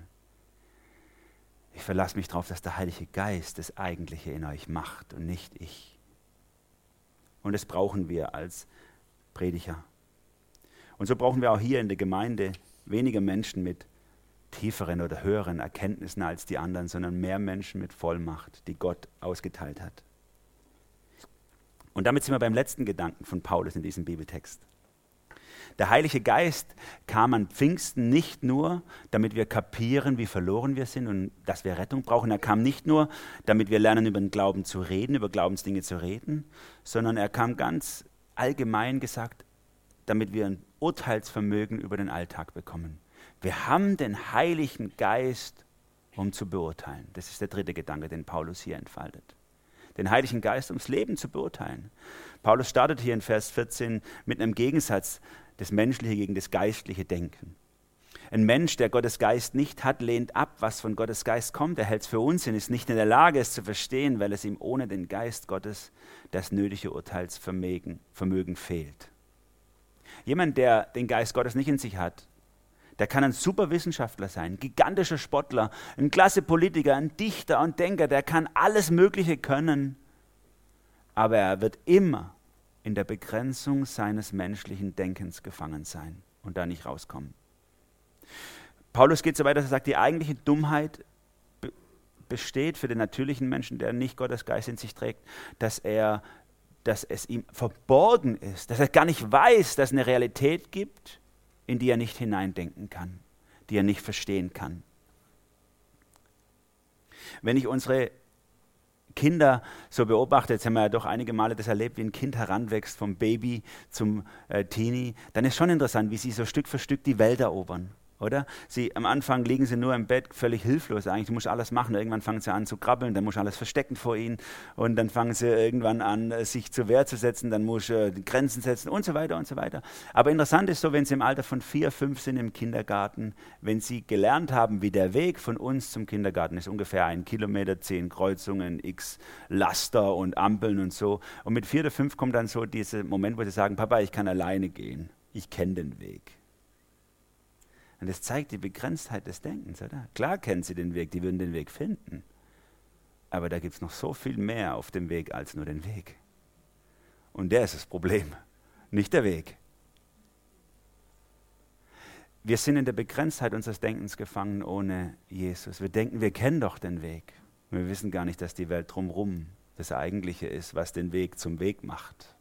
Ich verlasse mich darauf, dass der Heilige Geist das Eigentliche in euch macht und nicht ich. Und das brauchen wir als Prediger. Und so brauchen wir auch hier in der Gemeinde weniger Menschen mit tieferen oder höheren Erkenntnissen als die anderen, sondern mehr Menschen mit Vollmacht, die Gott ausgeteilt hat. Und damit sind wir beim letzten Gedanken von Paulus in diesem Bibeltext. Der Heilige Geist kam an Pfingsten nicht nur, damit wir kapieren, wie verloren wir sind und dass wir Rettung brauchen. Er kam nicht nur, damit wir lernen, über den Glauben zu reden, über Glaubensdinge zu reden, sondern er kam ganz allgemein gesagt, damit wir ein Urteilsvermögen über den Alltag bekommen. Wir haben den Heiligen Geist, um zu beurteilen. Das ist der dritte Gedanke, den Paulus hier entfaltet. Den Heiligen Geist, ums Leben zu beurteilen. Paulus startet hier in Vers 14 mit einem Gegensatz, das menschliche gegen das geistliche Denken. Ein Mensch, der Gottes Geist nicht hat, lehnt ab, was von Gottes Geist kommt. Er hält es für Unsinn, ist nicht in der Lage, es zu verstehen, weil es ihm ohne den Geist Gottes das nötige Urteilsvermögen Vermögen fehlt. Jemand, der den Geist Gottes nicht in sich hat, der kann ein super Wissenschaftler sein, ein gigantischer Sportler, ein klasse Politiker, ein Dichter und Denker, der kann alles Mögliche können, aber er wird immer in der Begrenzung seines menschlichen Denkens gefangen sein und da nicht rauskommen. Paulus geht so weit, dass er sagt, die eigentliche Dummheit besteht für den natürlichen Menschen, der nicht Gottes Geist in sich trägt, dass er dass es ihm verborgen ist, dass er gar nicht weiß, dass es eine Realität gibt, in die er nicht hineindenken kann, die er nicht verstehen kann. Wenn ich unsere Kinder so beobachte, jetzt haben wir ja doch einige Male das erlebt, wie ein Kind heranwächst vom Baby zum äh, Teenie, dann ist schon interessant, wie sie so Stück für Stück die Welt erobern oder? Sie, am Anfang liegen sie nur im Bett, völlig hilflos eigentlich. Du musst alles machen. Irgendwann fangen sie an zu krabbeln, dann musst du alles verstecken vor ihnen. Und dann fangen sie irgendwann an, sich zur Wehr zu setzen, dann musst du Grenzen setzen und so weiter und so weiter. Aber interessant ist so, wenn sie im Alter von vier, fünf sind im Kindergarten, wenn sie gelernt haben, wie der Weg von uns zum Kindergarten ist, ungefähr ein Kilometer, zehn Kreuzungen, x Laster und Ampeln und so. Und mit vier oder fünf kommt dann so dieser Moment, wo sie sagen, Papa, ich kann alleine gehen. Ich kenne den Weg. Und das zeigt die Begrenztheit des Denkens, oder? Klar kennen sie den Weg, die würden den Weg finden. Aber da gibt es noch so viel mehr auf dem Weg als nur den Weg. Und der ist das Problem, nicht der Weg. Wir sind in der Begrenztheit unseres Denkens gefangen ohne Jesus. Wir denken, wir kennen doch den Weg. Wir wissen gar nicht, dass die Welt drumherum das Eigentliche ist, was den Weg zum Weg macht.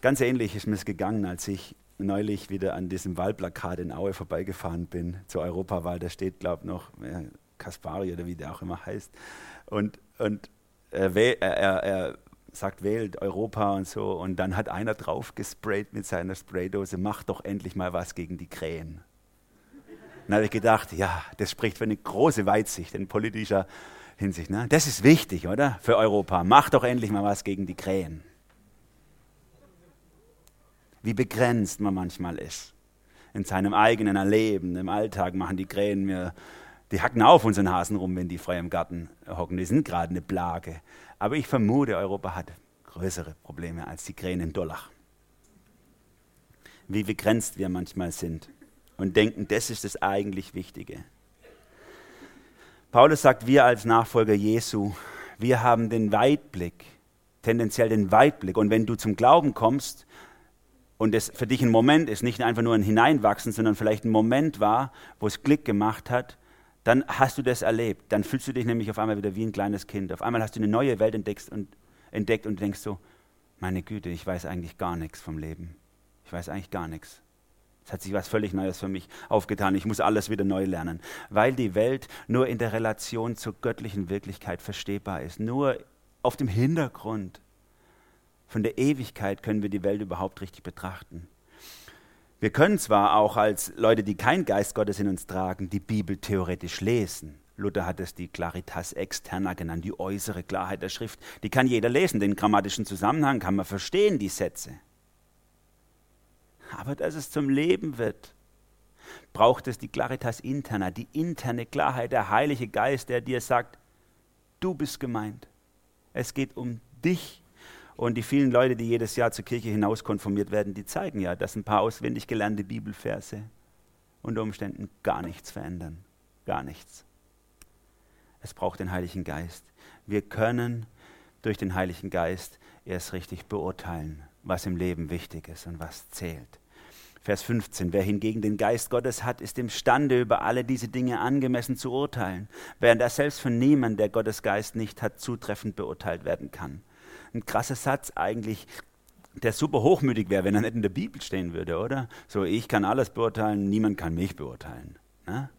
Ganz ähnlich ist mir es gegangen, als ich neulich wieder an diesem Wahlplakat in Aue vorbeigefahren bin, zur Europawahl, da steht, glaube ich, noch Kaspari oder wie der auch immer heißt. Und, und er, er, er, sagt, wählt Europa und so. Und dann hat einer drauf gesprayt mit seiner Spraydose, mach doch endlich mal was gegen die Krähen. Dann habe ich gedacht, ja, das spricht für eine große Weitsicht in politischer Hinsicht. Ne? Das ist wichtig, oder? Für Europa. Mach doch endlich mal was gegen die Krähen wie begrenzt man manchmal ist. In seinem eigenen Erleben, im Alltag machen die Krähen mir, die hacken auf unseren Hasen rum, wenn die frei im Garten hocken. Die sind gerade eine Plage. Aber ich vermute, Europa hat größere Probleme als die Krähen in Dollach. Wie begrenzt wir manchmal sind und denken, das ist das eigentlich Wichtige. Paulus sagt, wir als Nachfolger Jesu, wir haben den Weitblick, tendenziell den Weitblick. Und wenn du zum Glauben kommst, und es für dich ein Moment ist, nicht einfach nur ein Hineinwachsen, sondern vielleicht ein Moment war, wo es Klick gemacht hat, dann hast du das erlebt. Dann fühlst du dich nämlich auf einmal wieder wie ein kleines Kind. Auf einmal hast du eine neue Welt entdeckt und, entdeckt und denkst so, meine Güte, ich weiß eigentlich gar nichts vom Leben. Ich weiß eigentlich gar nichts. Es hat sich was völlig Neues für mich aufgetan. Ich muss alles wieder neu lernen, weil die Welt nur in der Relation zur göttlichen Wirklichkeit verstehbar ist. Nur auf dem Hintergrund von der Ewigkeit können wir die Welt überhaupt richtig betrachten. Wir können zwar auch als Leute, die keinen Geist Gottes in uns tragen, die Bibel theoretisch lesen. Luther hat es die Claritas externa genannt, die äußere Klarheit der Schrift. Die kann jeder lesen, den grammatischen Zusammenhang kann man verstehen, die Sätze. Aber dass es zum Leben wird, braucht es die Claritas interna, die interne Klarheit, der Heilige Geist, der dir sagt, du bist gemeint. Es geht um dich und die vielen Leute, die jedes Jahr zur Kirche hinaus konformiert werden, die zeigen ja, dass ein paar auswendig gelernte Bibelverse unter Umständen gar nichts verändern. Gar nichts. Es braucht den Heiligen Geist. Wir können durch den Heiligen Geist erst richtig beurteilen, was im Leben wichtig ist und was zählt. Vers 15. Wer hingegen den Geist Gottes hat, ist imstande, über alle diese Dinge angemessen zu urteilen, während er selbst von niemandem, der Gottes Geist nicht hat, zutreffend beurteilt werden kann ein krasser Satz eigentlich. der super hochmütig wäre, wenn er nicht in der Bibel stehen würde, oder? So, ich kann alles beurteilen, niemand kann mich beurteilen. Ne?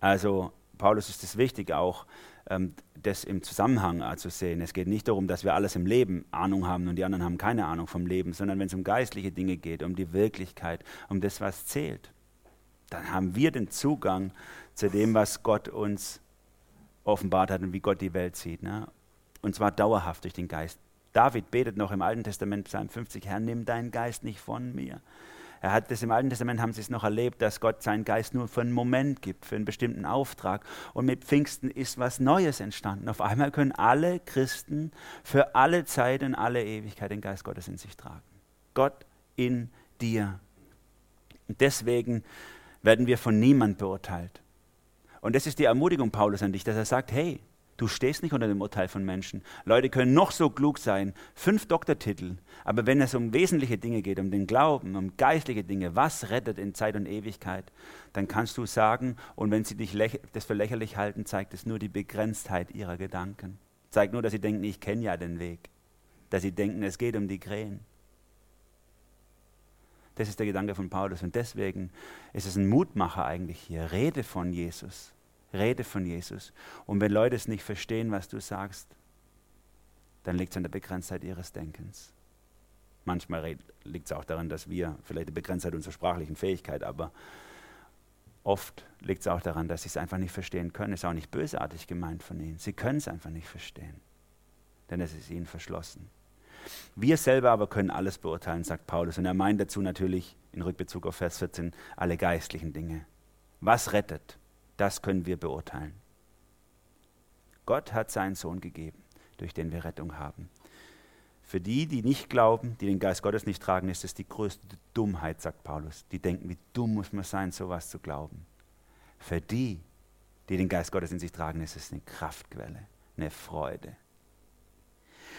Also, Paulus ist es wichtig auch, ähm, das im Zusammenhang zu sehen. Es geht nicht darum, dass wir alles im Leben Ahnung haben und die anderen haben keine Ahnung vom Leben, sondern wenn es um geistliche Dinge geht, um die Wirklichkeit, um das, was zählt, dann haben wir den Zugang zu dem, was Gott uns offenbart hat und wie Gott die Welt sieht. Ne? Und zwar dauerhaft durch den Geist. David betet noch im Alten Testament, Psalm 50, Herr, nimm deinen Geist nicht von mir. Er hat das im Alten Testament, haben sie es noch erlebt, dass Gott seinen Geist nur für einen Moment gibt, für einen bestimmten Auftrag. Und mit Pfingsten ist was Neues entstanden. Auf einmal können alle Christen für alle Zeit und alle Ewigkeit den Geist Gottes in sich tragen. Gott in dir. Und deswegen werden wir von niemand beurteilt. Und das ist die Ermutigung Paulus an dich, dass er sagt, hey, Du stehst nicht unter dem Urteil von Menschen. Leute können noch so klug sein, fünf Doktortitel, aber wenn es um wesentliche Dinge geht, um den Glauben, um geistliche Dinge, was rettet in Zeit und Ewigkeit, dann kannst du sagen, und wenn sie dich das für lächerlich halten, zeigt es nur die Begrenztheit ihrer Gedanken. Zeigt nur, dass sie denken, ich kenne ja den Weg. Dass sie denken, es geht um die Krähen. Das ist der Gedanke von Paulus. Und deswegen ist es ein Mutmacher eigentlich hier. Rede von Jesus. Rede von Jesus. Und wenn Leute es nicht verstehen, was du sagst, dann liegt es an der Begrenztheit ihres Denkens. Manchmal liegt es auch daran, dass wir vielleicht die Begrenztheit unserer sprachlichen Fähigkeit, aber oft liegt es auch daran, dass sie es einfach nicht verstehen können. Es ist auch nicht bösartig gemeint von ihnen. Sie können es einfach nicht verstehen, denn es ist ihnen verschlossen. Wir selber aber können alles beurteilen, sagt Paulus. Und er meint dazu natürlich in Rückbezug auf Vers 14 alle geistlichen Dinge. Was rettet? Das können wir beurteilen. Gott hat seinen Sohn gegeben, durch den wir Rettung haben. Für die, die nicht glauben, die den Geist Gottes nicht tragen, ist es die größte Dummheit, sagt Paulus. Die denken, wie dumm muss man sein, sowas zu glauben. Für die, die den Geist Gottes in sich tragen, ist es eine Kraftquelle, eine Freude.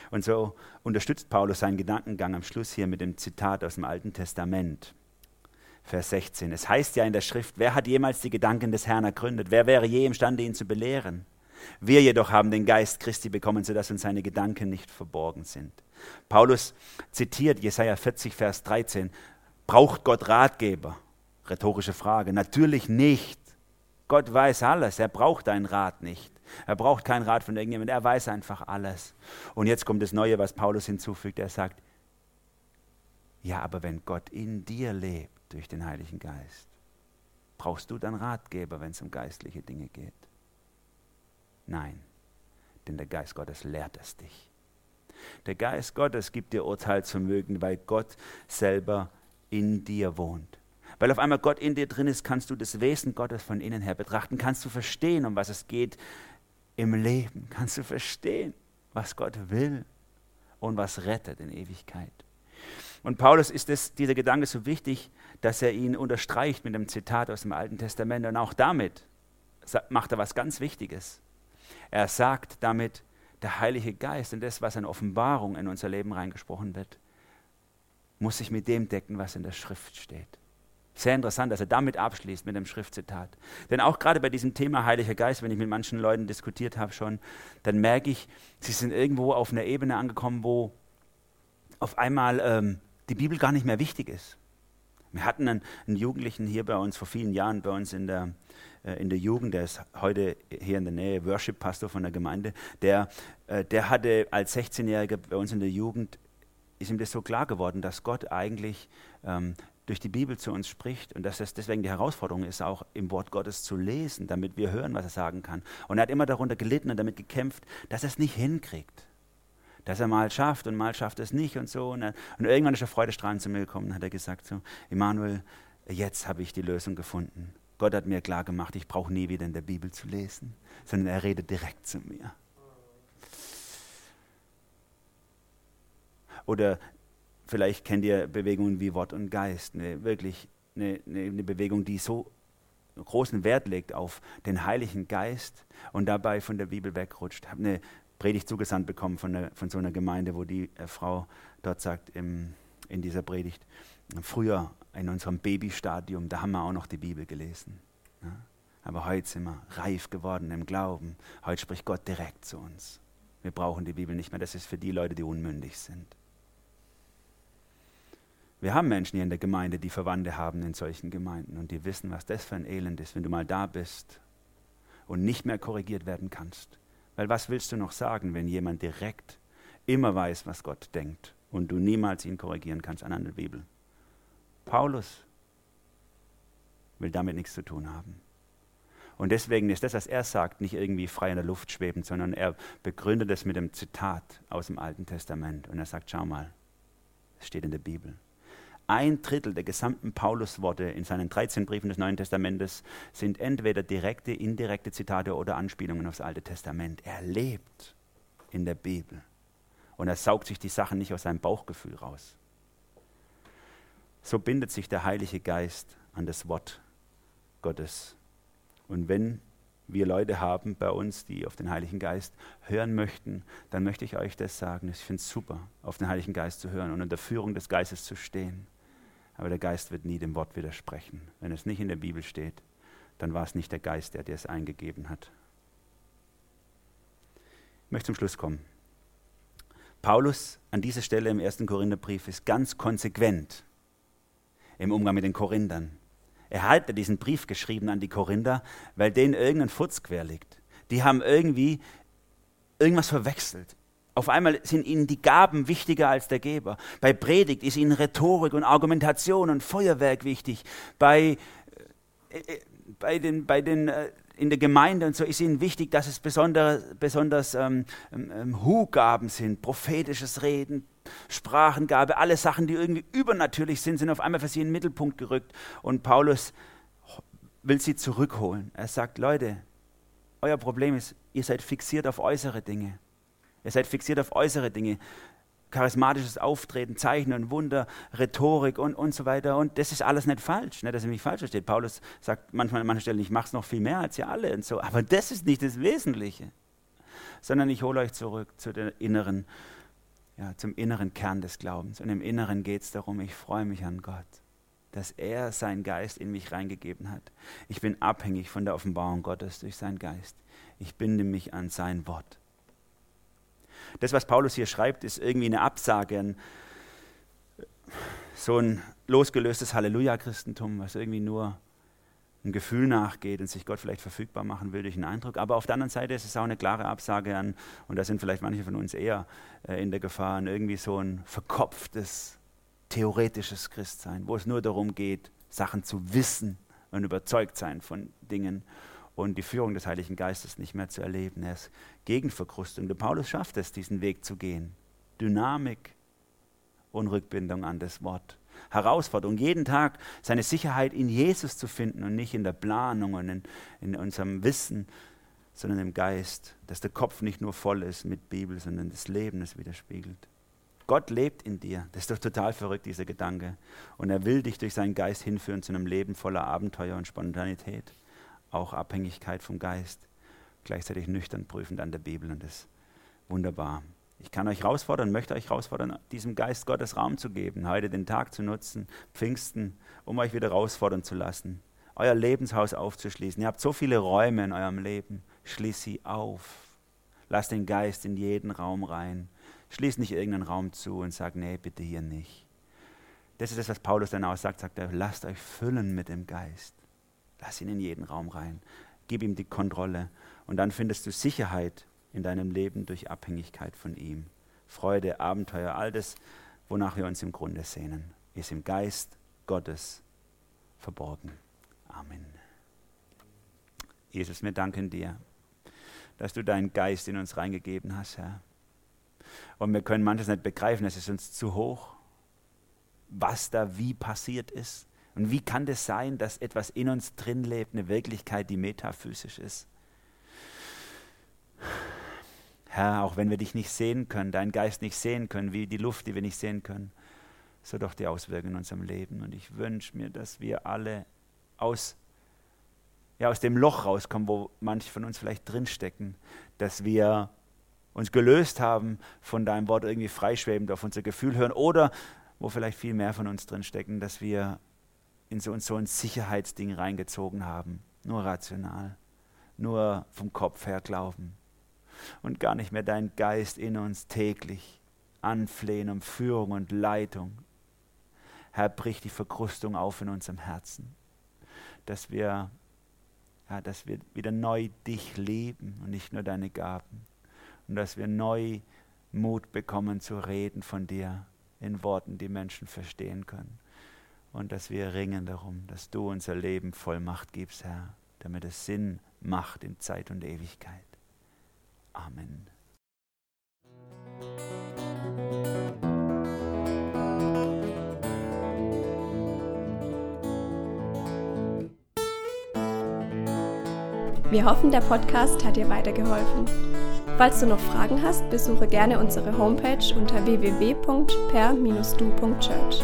Und so unterstützt Paulus seinen Gedankengang am Schluss hier mit dem Zitat aus dem Alten Testament. Vers 16. Es heißt ja in der Schrift, wer hat jemals die Gedanken des Herrn ergründet? Wer wäre je imstande, ihn zu belehren? Wir jedoch haben den Geist Christi bekommen, sodass uns seine Gedanken nicht verborgen sind. Paulus zitiert Jesaja 40, Vers 13. Braucht Gott Ratgeber? Rhetorische Frage. Natürlich nicht. Gott weiß alles. Er braucht deinen Rat nicht. Er braucht keinen Rat von irgendjemandem. Er weiß einfach alles. Und jetzt kommt das Neue, was Paulus hinzufügt. Er sagt, ja, aber wenn Gott in dir lebt, durch den Heiligen Geist. Brauchst du dann Ratgeber, wenn es um geistliche Dinge geht? Nein, denn der Geist Gottes lehrt es dich. Der Geist Gottes gibt dir Urteilsvermögen, weil Gott selber in dir wohnt. Weil auf einmal Gott in dir drin ist, kannst du das Wesen Gottes von innen her betrachten, kannst du verstehen, um was es geht im Leben, kannst du verstehen, was Gott will und was rettet in Ewigkeit. Und Paulus ist es, dieser Gedanke so wichtig, dass er ihn unterstreicht mit einem Zitat aus dem Alten Testament. Und auch damit macht er was ganz Wichtiges. Er sagt damit, der Heilige Geist und das, was an Offenbarung in unser Leben reingesprochen wird, muss sich mit dem decken, was in der Schrift steht. Sehr interessant, dass er damit abschließt mit dem Schriftzitat. Denn auch gerade bei diesem Thema Heiliger Geist, wenn ich mit manchen Leuten diskutiert habe schon, dann merke ich, sie sind irgendwo auf einer Ebene angekommen, wo auf einmal ähm, die Bibel gar nicht mehr wichtig ist. Wir hatten einen, einen, Jugendlichen hier bei uns vor vielen Jahren, bei uns in der, äh, in der Jugend, der ist heute hier in der Nähe Worship-Pastor von der Gemeinde, der, äh, der hatte als 16-Jähriger bei uns in der Jugend, ist ihm das so klar geworden, dass Gott eigentlich ähm, durch die Bibel zu uns spricht und dass es deswegen die Herausforderung ist, auch im Wort Gottes zu lesen, damit wir hören, was er sagen kann. Und er hat immer darunter gelitten und damit gekämpft, dass er es nicht hinkriegt dass er mal schafft und mal schafft es nicht und so. Und, er, und irgendwann ist er freudestrahlend zu mir gekommen und hat er gesagt so, Emanuel, jetzt habe ich die Lösung gefunden. Gott hat mir klar gemacht, ich brauche nie wieder in der Bibel zu lesen, sondern er redet direkt zu mir. Oder vielleicht kennt ihr Bewegungen wie Wort und Geist, eine, wirklich eine, eine Bewegung, die so großen Wert legt auf den Heiligen Geist und dabei von der Bibel wegrutscht. Ich habe eine Predigt zugesandt bekommen von, der, von so einer Gemeinde, wo die äh, Frau dort sagt im, in dieser Predigt, früher in unserem Babystadium, da haben wir auch noch die Bibel gelesen. Ja? Aber heute sind wir reif geworden im Glauben. Heute spricht Gott direkt zu uns. Wir brauchen die Bibel nicht mehr. Das ist für die Leute, die unmündig sind. Wir haben Menschen hier in der Gemeinde, die Verwandte haben in solchen Gemeinden und die wissen, was das für ein Elend ist, wenn du mal da bist und nicht mehr korrigiert werden kannst. Weil was willst du noch sagen, wenn jemand direkt immer weiß, was Gott denkt und du niemals ihn korrigieren kannst an der Bibel? Paulus will damit nichts zu tun haben. Und deswegen ist das, was er sagt, nicht irgendwie frei in der Luft schwebend, sondern er begründet es mit einem Zitat aus dem Alten Testament. Und er sagt, schau mal, es steht in der Bibel. Ein Drittel der gesamten Paulusworte in seinen 13 Briefen des Neuen Testamentes sind entweder direkte, indirekte Zitate oder Anspielungen aufs Alte Testament. Er lebt in der Bibel. Und er saugt sich die Sachen nicht aus seinem Bauchgefühl raus. So bindet sich der Heilige Geist an das Wort Gottes. Und wenn wir Leute haben bei uns, die auf den Heiligen Geist hören möchten, dann möchte ich euch das sagen. Ich finde es super, auf den Heiligen Geist zu hören und unter Führung des Geistes zu stehen. Aber der Geist wird nie dem Wort widersprechen. Wenn es nicht in der Bibel steht, dann war es nicht der Geist, der dir es eingegeben hat. Ich möchte zum Schluss kommen. Paulus an dieser Stelle im ersten Korintherbrief ist ganz konsequent im Umgang mit den Korinthern. Er hat diesen Brief geschrieben an die Korinther, weil denen irgendein Futz quer liegt. Die haben irgendwie irgendwas verwechselt. Auf einmal sind ihnen die Gaben wichtiger als der Geber. Bei Predigt ist ihnen Rhetorik und Argumentation und Feuerwerk wichtig. Bei, äh, äh bei den, bei den äh, in der Gemeinde und so ist ihnen wichtig, dass es besonders, besonders ähm, ähm, ähm, Hu-Gaben sind, prophetisches Reden, Sprachengabe, alle Sachen, die irgendwie übernatürlich sind, sind auf einmal für sie in den Mittelpunkt gerückt. Und Paulus will sie zurückholen. Er sagt, Leute, euer Problem ist, ihr seid fixiert auf äußere Dinge. Ihr seid fixiert auf äußere Dinge. Charismatisches Auftreten, Zeichen und Wunder, Rhetorik und, und so weiter. Und das ist alles nicht falsch, nicht, dass ihr mich falsch versteht. Paulus sagt manchmal an manchen Stellen, ich mache es noch viel mehr als ihr alle und so. Aber das ist nicht das Wesentliche. Sondern ich hole euch zurück zu der inneren, ja, zum inneren Kern des Glaubens. Und im Inneren geht es darum, ich freue mich an Gott, dass er seinen Geist in mich reingegeben hat. Ich bin abhängig von der Offenbarung Gottes durch seinen Geist. Ich binde mich an sein Wort. Das, was Paulus hier schreibt, ist irgendwie eine Absage an so ein losgelöstes Halleluja-Christentum, was irgendwie nur ein Gefühl nachgeht und sich Gott vielleicht verfügbar machen will durch einen Eindruck. Aber auf der anderen Seite ist es auch eine klare Absage an, und da sind vielleicht manche von uns eher äh, in der Gefahr, an irgendwie so ein verkopftes, theoretisches Christsein, wo es nur darum geht, Sachen zu wissen und überzeugt sein von Dingen und die Führung des Heiligen Geistes nicht mehr zu erleben. Er ist gegen Verkrustung. Der Paulus schafft es, diesen Weg zu gehen. Dynamik und Rückbindung an das Wort. Herausforderung, jeden Tag seine Sicherheit in Jesus zu finden und nicht in der Planung und in, in unserem Wissen, sondern im Geist, dass der Kopf nicht nur voll ist mit Bibel, sondern das Leben es widerspiegelt. Gott lebt in dir. Das ist doch total verrückt, dieser Gedanke. Und er will dich durch seinen Geist hinführen zu einem Leben voller Abenteuer und Spontanität auch Abhängigkeit vom Geist, gleichzeitig nüchtern prüfend an der Bibel und das ist wunderbar. Ich kann euch herausfordern, möchte euch herausfordern, diesem Geist Gottes Raum zu geben, heute den Tag zu nutzen, Pfingsten, um euch wieder herausfordern zu lassen, euer Lebenshaus aufzuschließen. Ihr habt so viele Räume in eurem Leben, schließ sie auf. Lasst den Geist in jeden Raum rein. Schließ nicht irgendeinen Raum zu und sag, nee, bitte hier nicht. Das ist das, was Paulus dann auch sagt, sagt er, lasst euch füllen mit dem Geist. Lass ihn in jeden Raum rein. Gib ihm die Kontrolle. Und dann findest du Sicherheit in deinem Leben durch Abhängigkeit von ihm. Freude, Abenteuer, all das, wonach wir uns im Grunde sehnen, ist im Geist Gottes verborgen. Amen. Jesus, wir danken dir, dass du deinen Geist in uns reingegeben hast, Herr. Und wir können manches nicht begreifen, es ist uns zu hoch, was da wie passiert ist. Und wie kann das sein, dass etwas in uns drin lebt, eine Wirklichkeit, die metaphysisch ist? Herr, auch wenn wir dich nicht sehen können, deinen Geist nicht sehen können, wie die Luft, die wir nicht sehen können, so doch die Auswirkungen in unserem Leben. Und ich wünsche mir, dass wir alle aus, ja, aus dem Loch rauskommen, wo manche von uns vielleicht drinstecken, dass wir uns gelöst haben von deinem Wort irgendwie freischwebend auf unser Gefühl hören oder wo vielleicht viel mehr von uns drinstecken, dass wir in so, so ein Sicherheitsding reingezogen haben. Nur rational, nur vom Kopf her glauben. Und gar nicht mehr dein Geist in uns täglich anflehen um Führung und Leitung. Herr, brich die Verkrustung auf in unserem Herzen, dass wir, ja, dass wir wieder neu dich leben und nicht nur deine Gaben. Und dass wir neu Mut bekommen zu reden von dir in Worten, die Menschen verstehen können. Und dass wir ringen darum, dass du unser Leben Vollmacht gibst, Herr, damit es Sinn macht in Zeit und Ewigkeit. Amen. Wir hoffen, der Podcast hat dir weitergeholfen. Falls du noch Fragen hast, besuche gerne unsere Homepage unter www.per-du.church.